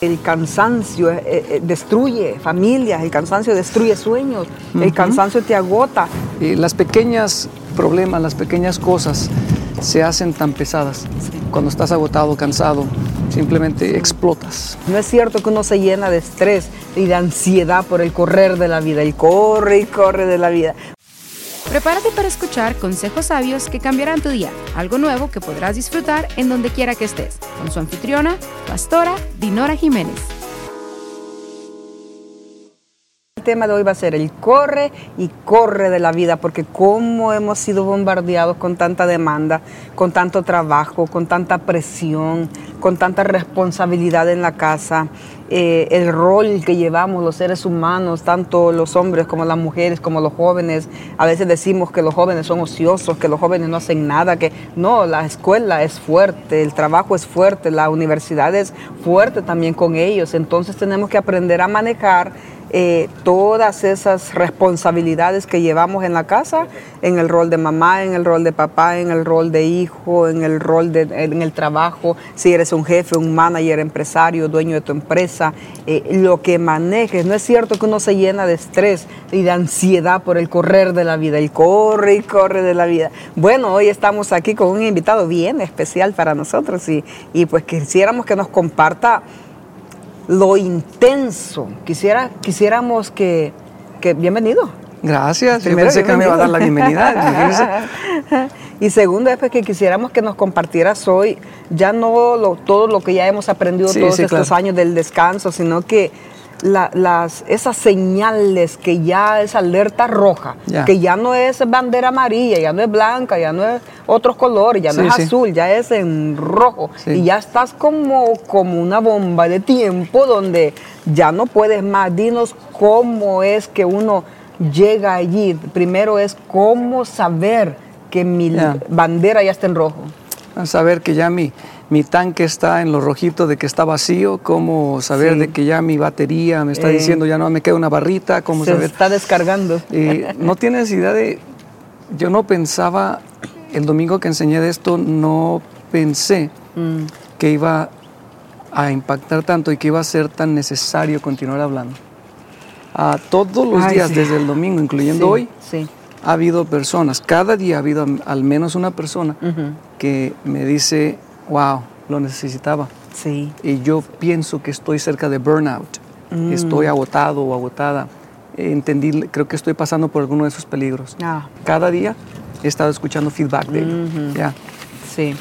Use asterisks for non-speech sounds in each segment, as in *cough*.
El cansancio eh, eh, destruye familias, el cansancio destruye sueños, el cansancio te agota. Y las pequeñas problemas, las pequeñas cosas se hacen tan pesadas. Cuando estás agotado, cansado, simplemente explotas. No es cierto que uno se llena de estrés y de ansiedad por el correr de la vida, el corre y corre de la vida. Prepárate para escuchar consejos sabios que cambiarán tu día, algo nuevo que podrás disfrutar en donde quiera que estés, con su anfitriona, pastora Dinora Jiménez. Tema de hoy va a ser el corre y corre de la vida, porque cómo hemos sido bombardeados con tanta demanda, con tanto trabajo, con tanta presión, con tanta responsabilidad en la casa, eh, el rol que llevamos los seres humanos, tanto los hombres como las mujeres, como los jóvenes. A veces decimos que los jóvenes son ociosos, que los jóvenes no hacen nada, que no, la escuela es fuerte, el trabajo es fuerte, la universidad es fuerte también con ellos. Entonces tenemos que aprender a manejar eh, todas esas responsabilidades que llevamos en la casa, en el rol de mamá, en el rol de papá, en el rol de hijo, en el rol de, en el trabajo, si eres un jefe, un manager, empresario, dueño de tu empresa, eh, lo que manejes. No es cierto que uno se llena de estrés y de ansiedad por el correr de la vida, el corre y corre de la vida. Bueno, hoy estamos aquí con un invitado bien especial para nosotros y, y pues quisiéramos que nos comparta lo intenso. Quisiera, quisiéramos que, que bienvenido. Gracias, yo pensé que me iba a dar la bienvenida. *laughs* y segundo es pues, que quisiéramos que nos compartieras hoy ya no todo lo que ya hemos aprendido todos estos años del descanso, sino que las, esas señales que ya es alerta roja, que ya no es bandera amarilla, ya no es blanca, ya no es otros colores, ya no es azul, ya es en rojo. Y ya estás como, como una bomba de tiempo donde ya no puedes más. Dinos cómo es que uno llega allí. Primero es cómo saber que mi bandera ya está en rojo. Saber que ya mi mi tanque está en lo rojito de que está vacío, cómo saber de que ya mi batería me está eh. diciendo ya no me queda una barrita, cómo se saber. está descargando. no tienes idea de, yo no pensaba, el domingo que enseñé de esto, no pensé mm. que iba a impactar tanto y que iba a ser tan necesario continuar hablando. Todos los días, desde el domingo, incluyendo hoy, ha habido personas, cada día ha habido al menos una persona que me dice, wow, lo necesitaba. Sí. Y yo pienso que estoy cerca de burnout. Mm. Estoy agotado o agotada. Entendí, creo que estoy pasando por alguno de esos peligros. Ah. Cada día he estado escuchando feedback de él. Sí.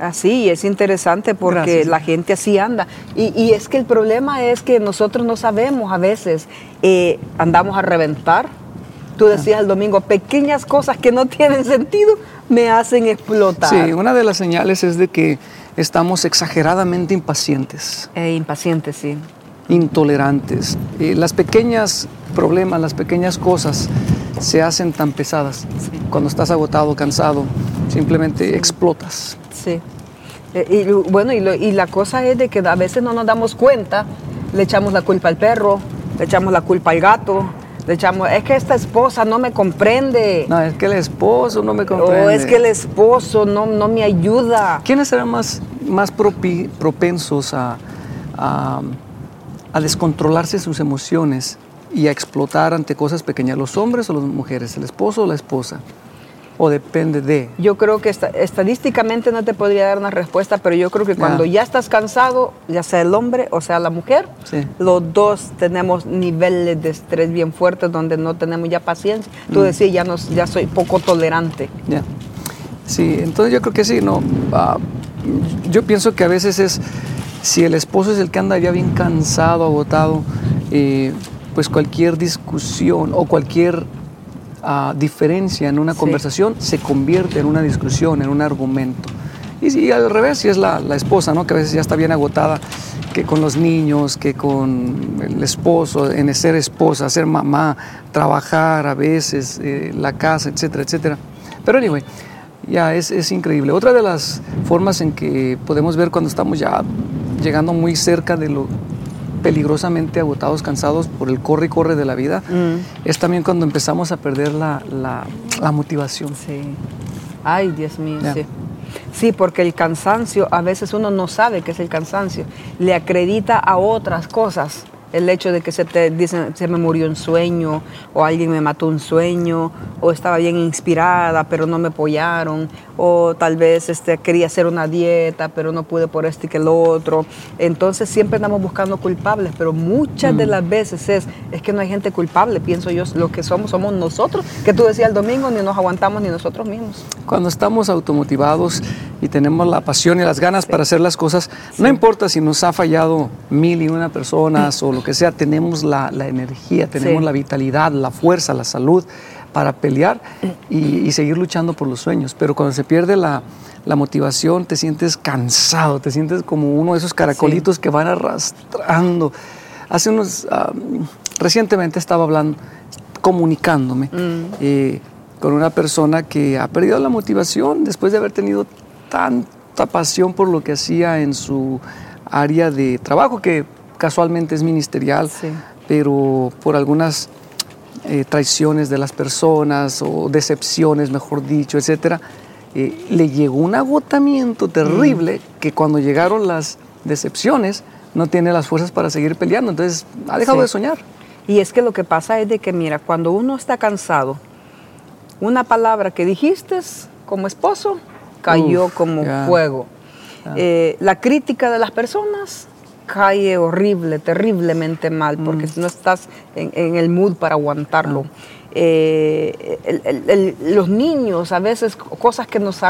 Así, es interesante porque la gente así anda. Y, es que el problema es que nosotros no sabemos a veces, eh, andamos a reventar. Tú decías el domingo, pequeñas cosas que no tienen sentido, me hacen explotar. Sí, una de las señales es de que estamos exageradamente impacientes. Eh, impacientes, sí. Intolerantes. las pequeñas problemas, las pequeñas cosas se hacen tan pesadas. Cuando estás agotado, cansado, simplemente explotas. Sí. Eh, y bueno, y, y la cosa es de que a veces no nos damos cuenta, le echamos la culpa al perro, le echamos la culpa al gato, echamos, es que esta esposa no me comprende. No, es que el esposo no me comprende. O es que el esposo no, no me ayuda. ¿Quiénes serán más, más propensos a, a, a descontrolarse sus emociones y a explotar ante cosas pequeñas? ¿Los hombres o las mujeres? ¿El esposo o la esposa? ¿O depende de? Yo creo que estadísticamente no te podría dar una respuesta, pero yo creo que cuando ya estás cansado, ya sea el hombre o sea la mujer, los dos tenemos niveles de estrés bien fuertes donde no tenemos ya paciencia. Tú mm. decías, ya, nos, ya soy poco tolerante. Ya. Sí, entonces yo creo que sí, no. Ah, yo pienso que a veces es, si el esposo es el que anda ya bien cansado, agotado, eh, pues cualquier discusión o cualquier diferencia en una conversación se convierte en una discusión, en un argumento. Y, si al revés, si es la, esposa, ¿no? que a veces ya está bien agotada, que con los niños, que con el esposo, en ser esposa, ser mamá, trabajar a veces, eh, la casa, etcétera, etcétera. Pero anyway, ya es, es, increíble. Otra de las formas en que podemos ver cuando estamos ya llegando muy cerca de lo peligrosamente agotados, cansados por el corre y corre de la vida, mm. es también cuando empezamos a perder la, la, motivación. Sí. Ay, Dios mío, sí. Sí, porque el cansancio, a veces uno no sabe qué es el cansancio, le acredita a otras cosas el hecho de que se te dicen se me murió un sueño o alguien me mató un sueño o estaba bien inspirada pero no me apoyaron o tal vez este, quería hacer una dieta pero no pude por este y que el otro. Entonces siempre andamos buscando culpables pero muchas de mm. las veces es es que no hay gente culpable pienso yo lo que somos somos nosotros que tú decías el domingo ni nos aguantamos ni nosotros mismos. Cuando estamos automotivados y tenemos la pasión y las ganas para hacer las cosas no importa si nos ha fallado mil y una personas *clears throat* o lo que sea, tenemos la, energía, tenemos la vitalidad, la fuerza, la salud para pelear y, seguir luchando por los sueños. Pero cuando se pierde la, motivación, te sientes cansado, te sientes como uno de esos caracolitos que van arrastrando. Hace unos, recientemente estaba hablando, comunicándome mm. eh, con una persona que ha perdido la motivación después de haber tenido tanta pasión por lo que hacía en su área de trabajo, que casualmente es ministerial, pero por algunas eh, traiciones de las personas o decepciones, mejor dicho, etcétera, eh, le llegó un agotamiento terrible mm. que cuando llegaron las decepciones no tiene las fuerzas para seguir peleando, entonces ha dejado de soñar. Y es que lo que pasa es de que, mira, cuando uno está cansado, una palabra que dijiste como esposo cayó como fuego. Eh, la crítica de las personas cae horrible, terriblemente mal, porque mm. si no estás en, el mood para aguantarlo. Ah. Eh, los niños, a veces cosas que nos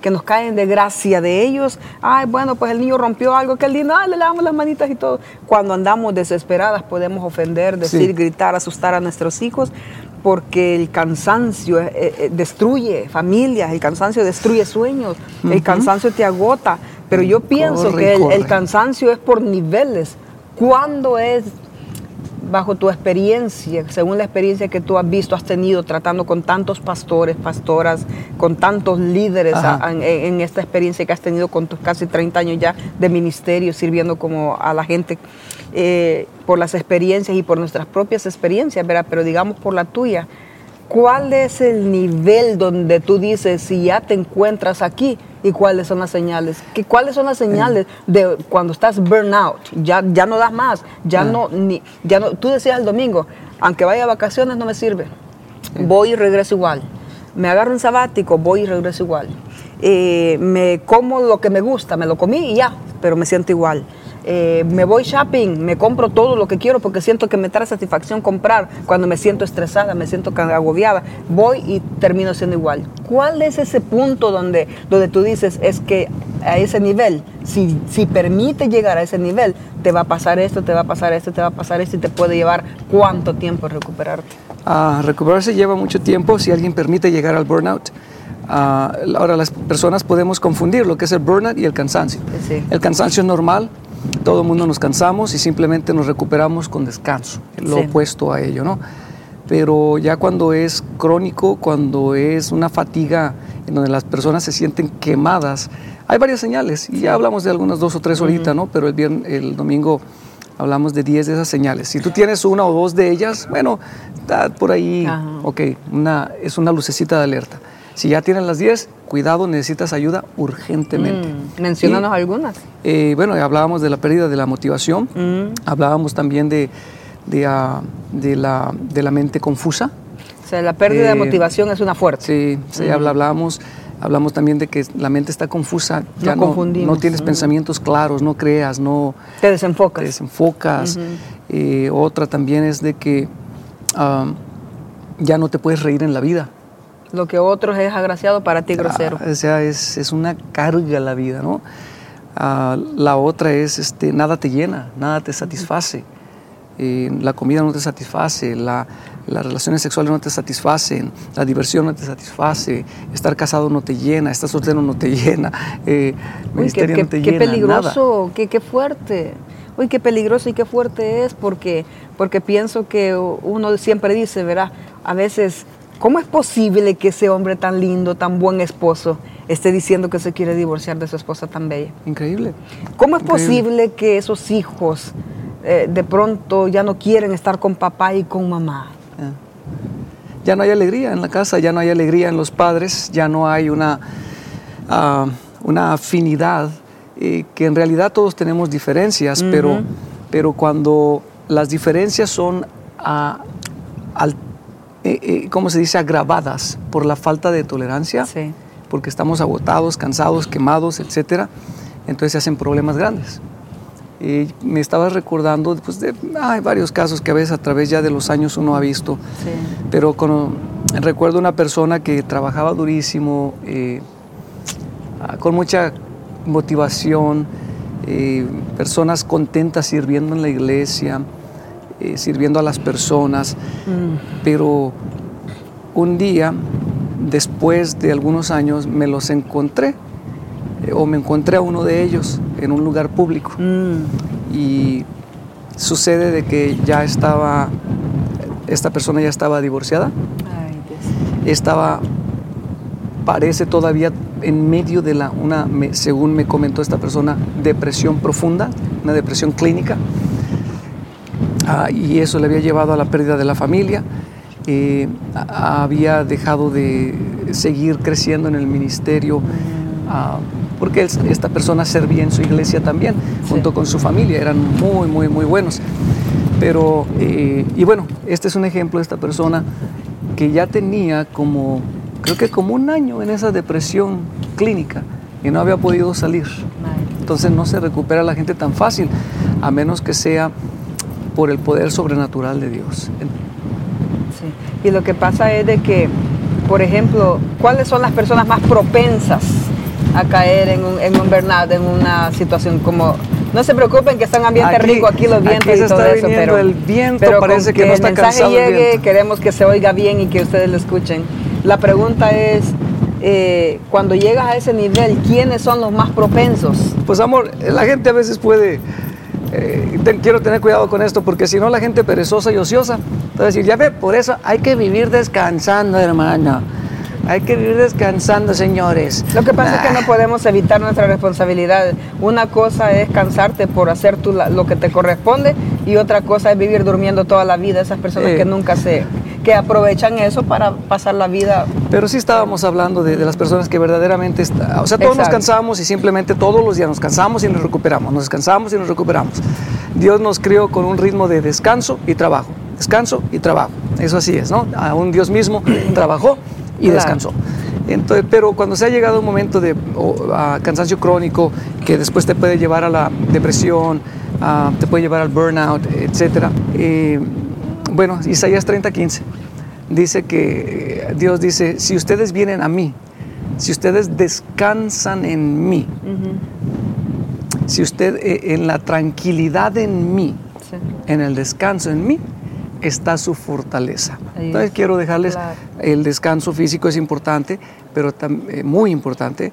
que nos caen de gracia de ellos, ay, bueno, pues el niño rompió algo, que el niño, le damos las manitas y todo. Cuando andamos desesperadas podemos ofender, decir, gritar, asustar a nuestros hijos, porque el cansancio eh, eh, destruye familias, el cansancio destruye sueños, el cansancio te agota. Pero yo pienso que el, cansancio es por niveles. ¿Cuándo es bajo tu experiencia, según la experiencia que tú has visto, has tenido tratando con tantos pastores, pastoras, con tantos líderes en, esta experiencia que has tenido con tus casi 30 años ya de ministerio, sirviendo como a la gente, eh, por las experiencias y por nuestras propias experiencias, ¿verdad? pero digamos por la tuya, ¿cuál es el nivel donde tú dices, si ya te encuentras aquí, y cuáles son las señales. ¿Qué, ¿Cuáles son las señales de cuando estás burnout? Ya, ya no das más, ya no, ni, ya no, tú decías el domingo, aunque vaya a vacaciones no me sirve, voy y regreso igual. Me agarro un sabático, voy y regreso igual. Eh, me como lo que me gusta, me lo comí y ya, pero me siento igual. Eh, me voy shopping, me compro todo lo que quiero porque siento que me trae satisfacción comprar cuando me siento estresada, me siento agobiada. Voy y termino siendo igual. ¿Cuál es ese punto donde, donde tú dices es que a ese nivel, si, si permite llegar a ese nivel, te va a pasar esto, te va a pasar esto, te va a pasar esto y te puede llevar cuánto tiempo recuperarte? Ah, recuperarse lleva mucho tiempo si alguien permite llegar al burnout. Ah, ahora las personas podemos confundir lo que es el burnout y el cansancio. El cansancio es normal, todo el mundo nos cansamos y simplemente nos recuperamos con descanso, lo opuesto a ello, ¿no? Pero ya cuando es crónico, cuando es una fatiga en donde las personas se sienten quemadas, hay varias señales y ya hablamos de algunas dos o tres ahorita, ¿no? Pero el, viernes, el domingo hablamos de 10 de esas señales. Si tú tienes una o dos de ellas, bueno, está por ahí, ok, una, es una lucecita de alerta. Si ya tienes las 10, cuidado, necesitas ayuda urgentemente. Mm, menciónanos algunas. Eh, bueno, hablábamos de la pérdida de la motivación, mm. hablábamos también de, ah, de, la, de, la, mente confusa. O sea, la pérdida de eh, motivación es una fuerte. Sí, sí mm. hablábamos, hablamos también de que la mente está confusa, ya no, no, tienes pensamientos claros, no creas, no... Te desenfocas. Te desenfocas. Eh, otra también es de que ah, ya no te puedes reír en la vida. Lo que otros es agraciado, para ti grosero. o sea, es, es, una carga la vida, ¿no? Ah, la otra es, este, nada te llena, nada te satisface. Eh, la comida no te satisface, la, las relaciones sexuales no te satisfacen, la diversión no te satisface, estar casado no te llena, estar soltero no te *laughs* llena, eh, ministerio qué, no te qué peligroso, Qué, qué fuerte. Uy, qué peligroso y qué fuerte es porque, porque pienso que uno siempre dice, ¿verdad? A veces ¿Cómo es posible que ese hombre tan lindo, tan buen esposo, esté diciendo que se quiere divorciar de su esposa tan bella? Increíble. ¿Cómo es posible que esos hijos eh, de pronto ya no quieren estar con papá y con mamá? Ya no hay alegría en la casa, ya no hay alegría en los padres, ya no hay una... Ah, una afinidad, eh, que en realidad todos tenemos diferencias, pero, pero cuando las diferencias son, al, eh, eh, ¿cómo se dice?, agravadas por la falta de tolerancia, porque estamos agotados, cansados, quemados, etc., entonces se hacen problemas grandes. Y me estaba recordando pues, de hay varios casos que a veces a través ya de los años uno ha visto, pero con, recuerdo una persona que trabajaba durísimo, eh, con mucha motivación, eh, personas contentas sirviendo en la iglesia, eh, sirviendo a las personas, mm. pero un día, después de algunos años, me los encontré o me encontré a uno de ellos en un lugar público. Mm. Y sucede de que ya estaba, esta persona ya estaba divorciada. Estaba, parece todavía en medio de la, una, según me comentó esta persona, depresión profunda, una depresión clínica. Ah, y eso le había llevado a la pérdida de la familia. Eh, había dejado de seguir creciendo en el ministerio. Ah, porque esta persona servía en su iglesia también, junto con su familia, eran muy, muy, muy buenos. Pero, eh, y bueno, este es un ejemplo de esta persona que ya tenía como, creo que como un año en esa depresión clínica y no había podido salir. Entonces no se recupera la gente tan fácil, a menos que sea por el poder sobrenatural de Dios. Sí. Y lo que pasa es de que, por ejemplo, ¿cuáles son las personas más propensas a caer en un, en un burnout, en una situación como no se preocupen que está en ambiente rico aquí los vientos y todo eso, pero el viento parece que, no está el mensaje llegue, queremos que se oiga bien y que ustedes lo escuchen. La pregunta es eh, cuando llegas a ese nivel, ¿quiénes son los más propensos? Pues amor, la gente a veces puede eh, quiero tener cuidado con esto porque si no la gente perezosa y ociosa, va a decir, ya ve, por eso hay que vivir descansando, hermano. Hay que vivir descansando, señores. Lo que pasa es que no podemos evitar nuestra responsabilidad. Una cosa es cansarte por hacer tú lo que te corresponde y otra cosa es vivir durmiendo toda la vida. Esas personas que nunca se que aprovechan eso para pasar la vida. Pero sí estábamos hablando de, las personas que verdaderamente, está, o sea, todos nos cansamos y simplemente todos los días nos cansamos y nos recuperamos, nos descansamos y nos recuperamos. Dios nos crió con un ritmo de descanso y trabajo, descanso y trabajo. Eso así es, ¿no? A un Dios mismo *clears throat* trabajó y descansó. Entonces, pero cuando se ha llegado un momento de cansancio crónico que después te puede llevar a la depresión, te puede llevar al burnout, etc. Eh, bueno, Isaías 30:15 dice que eh, Dios dice, si ustedes vienen a mí, si ustedes descansan en mí, si usted eh, en la tranquilidad en mí, en el descanso en mí, está su fortaleza. Entonces quiero dejarles, el descanso físico es importante, pero eh, muy importante,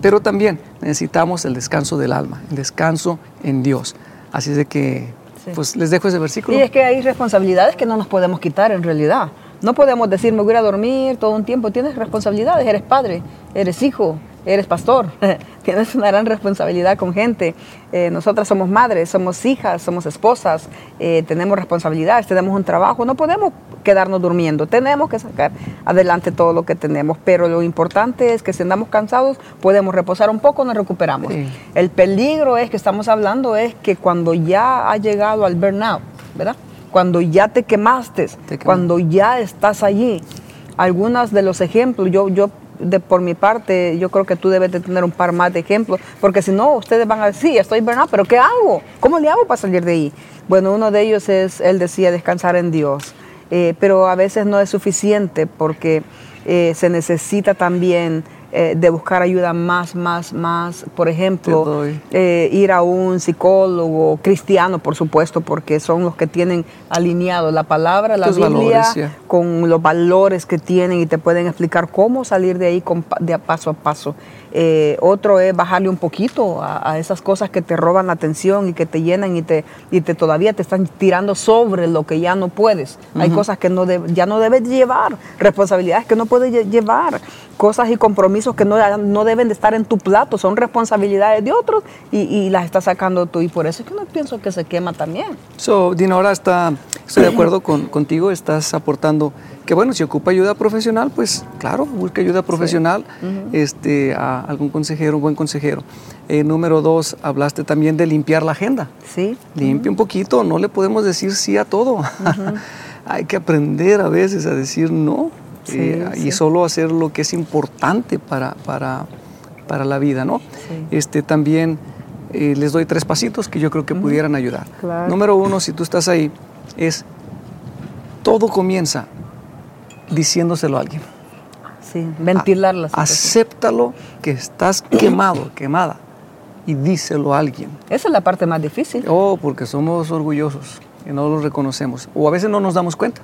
pero también necesitamos el descanso del alma, el descanso en Dios. Así es de que, pues les dejo ese versículo. Y es que hay responsabilidades que no nos podemos quitar en realidad. No podemos decir, me voy a dormir todo un tiempo. Tienes responsabilidades, eres padre, eres hijo, eres pastor, *laughs* tienes una gran responsabilidad con gente. Eh, nosotras somos madres, somos hijas, somos esposas, eh, tenemos responsabilidades, tenemos un trabajo, no podemos quedarnos durmiendo, tenemos que sacar adelante todo lo que tenemos, pero lo importante es que si andamos cansados podemos reposar un poco, nos recuperamos. El peligro es que estamos hablando es que cuando ya ha llegado al burnout, ¿verdad? Cuando ya te quemaste, cuando ya estás allí, algunos de los ejemplos, yo, yo de, por mi parte, yo creo que tú debes de tener un par más de ejemplos, porque si no, ustedes van a decir, sí, estoy burnout, pero ¿qué hago? ¿Cómo le hago para salir de ahí? Bueno, uno de ellos es, él decía, descansar en Dios, eh, pero a veces no es suficiente porque eh, se necesita también eh, de buscar ayuda más, más, más. Por ejemplo, eh, ir a un psicólogo cristiano, por supuesto, porque son los que tienen alineado la palabra, la Biblia, con los valores que tienen y te pueden explicar cómo salir de ahí con, de paso a paso. Eh, otro es bajarle un poquito a, esas cosas que te roban la atención y que te llenan y te, y te todavía te están tirando sobre lo que ya no puedes. Hay cosas que no ya no debes llevar, responsabilidades que no puedes llevar, cosas y compromisos que no, no deben de estar en tu plato, son responsabilidades de otros y, y las estás sacando tú. Y por eso es que no pienso que se quema también. So, Dina, ahora está, estoy de acuerdo con, contigo, estás aportando que bueno, si ocupa ayuda profesional, pues claro, busque ayuda profesional, este, a algún consejero, un buen consejero. Eh, número dos, hablaste también de limpiar la agenda. Sí. Limpie un poquito, no le podemos decir sí a todo. *laughs* Hay que aprender a veces a decir no Sí, eh, y solo hacer lo que es importante para, para, para la vida, ¿no? Sí. Este, también eh, les doy tres pasitos que yo creo que pudieran ayudar. Claro. Número uno, si tú estás ahí, es todo comienza diciéndoselo a alguien. Sí, ventilar la situación. Acéptalo que estás quemado, quemada, y díselo a alguien. Esa es la parte más difícil. Oh, porque somos orgullosos y no lo reconocemos. O a veces no nos damos cuenta.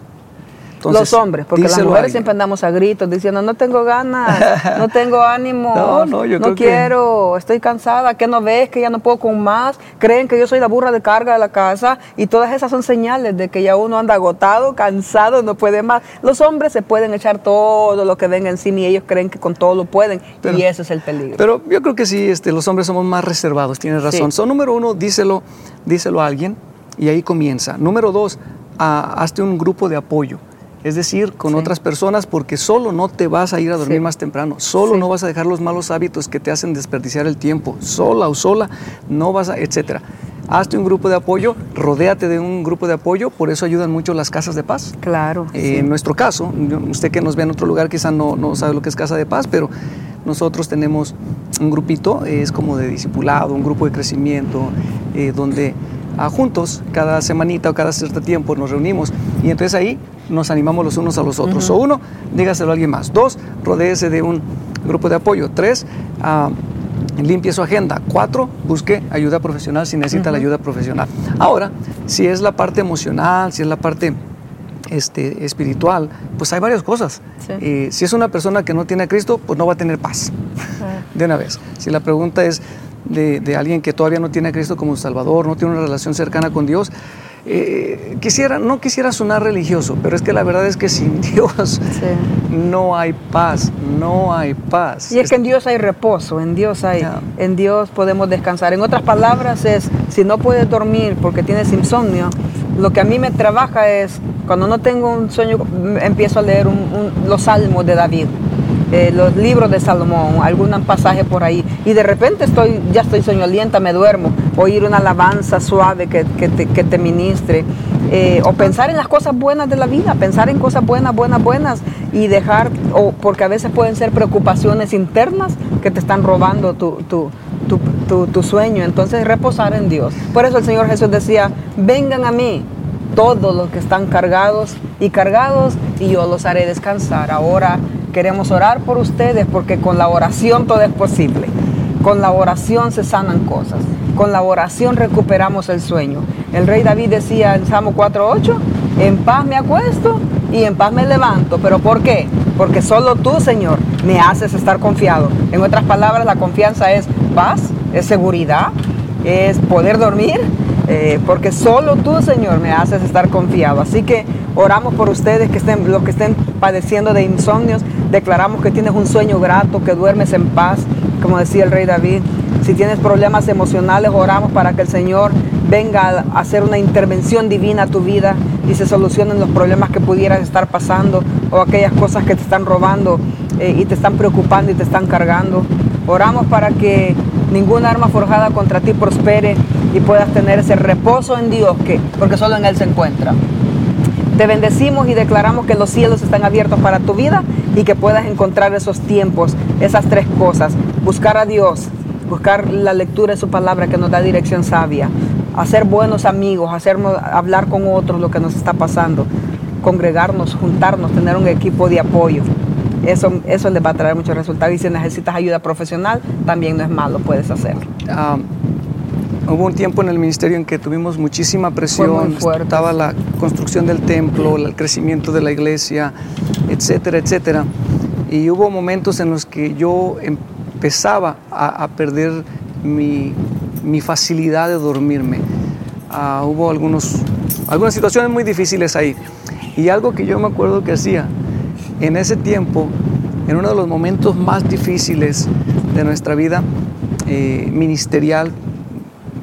Los hombres, porque las a mujeres siempre andamos a gritos diciendo, no tengo ganas, no *laughs* tengo ánimo, No, no, yo creo que- quiero, estoy cansada, que no ves, que ya no puedo con más, creen que yo soy la burra de carga de la casa y todas esas son señales de que ya uno anda agotado, cansado, no puede más. Los hombres se pueden echar todo lo que venga encima y ellos creen que con todo lo pueden Pero- y ese es el peligro. Pero yo creo que sí, este, los hombres somos más reservados, tienes razón. Sí. So, número uno, díselo, díselo a alguien y ahí comienza. Número dos, ah, hazte un grupo de apoyo. Es decir, con Sí. otras personas, porque solo no te vas a ir a dormir Sí. más temprano, solo Sí. no vas a dejar los malos hábitos que te hacen desperdiciar el tiempo, sola o sola, no vas a, etcétera. Hazte un grupo de apoyo, rodéate de un grupo de apoyo, por eso ayudan mucho las casas de paz. claro. Eh. En nuestro caso, usted que nos ve en otro lugar quizá no, no sabe lo que es Casa de Paz, pero nosotros tenemos un grupito, eh, es como de discipulado, un grupo de crecimiento, eh, donde juntos, cada semanita o cada cierto tiempo nos reunimos y entonces ahí nos animamos los unos a los otros. O uno, dígaselo a alguien más. Dos, rodéese de un grupo de apoyo. Tres, ah, limpie su agenda. Cuatro, busque ayuda profesional si necesita la ayuda profesional. Ahora, si es la parte emocional, si es la parte este, espiritual, pues hay varias cosas. Sí. Eh, si es una persona que no tiene a Cristo, pues no va a tener paz de una vez. Si la pregunta es de, de alguien que todavía no tiene a Cristo como Salvador, no tiene una relación cercana con Dios, eh, quisiera, no quisiera sonar religioso, pero es que la verdad es que sin *laughs* Dios Sí. no hay paz, no hay paz. Y es que en Dios hay reposo, en Dios hay, en Dios podemos descansar. En otras palabras es, si no puedes dormir porque tienes insomnio, lo que a mí me trabaja es, cuando no tengo un sueño, empiezo a leer un- un- los salmos de David, eh, los libros de Salomón, algún pasaje por ahí, y de repente estoy, ya estoy soñolienta, me duermo, oír una alabanza suave que, que te, que te ministre, eh, o pensar en las cosas buenas de la vida, pensar en cosas buenas, buenas, buenas, y dejar, o porque a veces pueden ser preocupaciones internas que te están robando tu, tu, tu, tu- tu sueño, entonces reposar en Dios. Por eso el Señor Jesús decía, vengan a mí todos los que están cargados y cargados y yo los haré descansar. Ahora queremos orar por ustedes porque con la oración todo es posible. Con la oración se sanan cosas. Con la oración recuperamos el sueño. El rey David decía en Salmo 4.8, en paz me acuesto y en paz me levanto. ¿Pero por qué? Porque solo tú, Señor, me haces estar confiado. En otras palabras, la confianza es paz, es seguridad, es poder dormir, eh, porque solo tú, Señor, me haces estar confiado. Así que oramos por ustedes que estén, los que estén padeciendo de insomnios, declaramos que tienes un sueño grato, que duermes en paz, como decía el rey David. Si tienes problemas emocionales, oramos para que el Señor venga a hacer una intervención divina a tu vida y se solucionen los problemas que pudieras estar pasando o aquellas cosas que te están robando eh, y te están preocupando y te están cargando. Oramos para que ninguna arma forjada contra ti prospere y puedas tener ese reposo en Dios, que, porque solo en Él se encuentra. Te bendecimos y declaramos que los cielos están abiertos para tu vida y que puedas encontrar esos tiempos, esas tres cosas. Buscar a Dios, buscar la lectura de su palabra que nos da dirección sabia, hacer buenos amigos, hacernos, hablar con otros lo que nos está pasando, congregarnos, juntarnos, tener un equipo de apoyo. Eso, eso les va a traer muchos resultados y si necesitas ayuda profesional, también no es malo, puedes hacerlo. Ah, hubo un tiempo en el ministerio en que tuvimos muchísima presión, estaba la construcción del templo, el crecimiento de la iglesia, etcétera, etcétera. Y hubo momentos en los que yo empezaba a, a perder mi, mi facilidad de dormirme. Ah, hubo algunos, algunas situaciones muy difíciles ahí. Y algo que yo me acuerdo que hacía en ese tiempo en uno de los momentos más difíciles de nuestra vida eh, ministerial.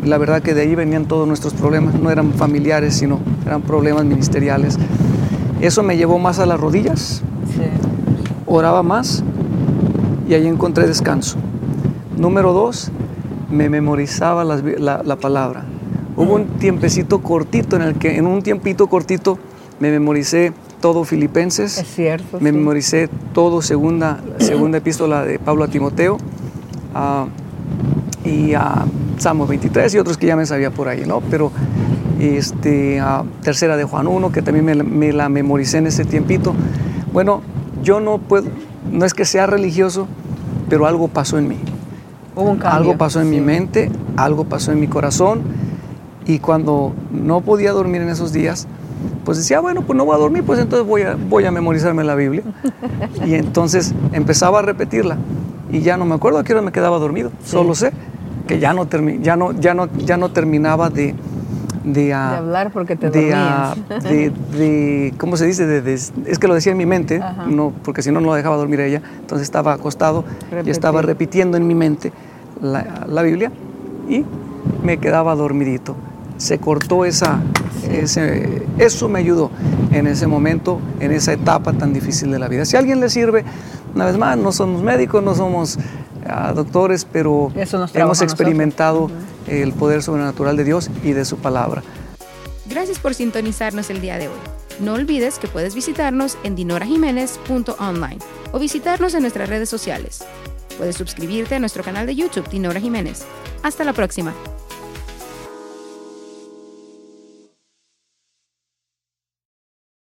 La verdad que de ahí venían todos nuestros problemas, no eran familiares, sino eran problemas ministeriales. Eso me llevó más a las rodillas, oraba más y ahí encontré descanso. Número dos, me memorizaba la, palabra. Hubo un tiempecito cortito en el que, en un tiempito cortito, me memoricé todo Filipenses. Es cierto. Me memoricé todo segunda, segunda epístola de Pablo a Timoteo. Ah, y a Salmo 23 y otros que ya me sabía por ahí, ¿no? Pero este, tercera de Juan 1, que también me, la memoricé en ese tiempito. Bueno, yo no puedo, no es que sea religioso, pero algo pasó en mí. Algo pasó en mi mente, algo pasó en mi corazón. Y cuando no podía dormir en esos días, pues decía, bueno, pues no voy a dormir, pues entonces voy a, voy a memorizarme la Biblia. *laughs* Y entonces empezaba a repetirla. Y ya no me acuerdo a qué hora me quedaba dormido, solo sé que ya no, ya no, ya no, ya no terminaba de, de, hablar porque te de, de, ¿cómo se dice? es que lo decía en mi mente, no, porque si no, no lo dejaba dormir ella. Entonces estaba acostado y estaba repitiendo en mi mente la, Biblia y me quedaba dormidito. Se cortó esa, ese, eso me ayudó en ese momento, en esa etapa tan difícil de la vida. Si a alguien le sirve, una vez más, no somos médicos, no somos doctores, pero hemos experimentado el poder sobrenatural de Dios y de su palabra. Gracias por sintonizarnos el día de hoy. No olvides que puedes visitarnos en dinorajiménez.online o visitarnos en nuestras redes sociales. Puedes suscribirte a nuestro canal de YouTube Dinora Jiménez. Hasta la próxima.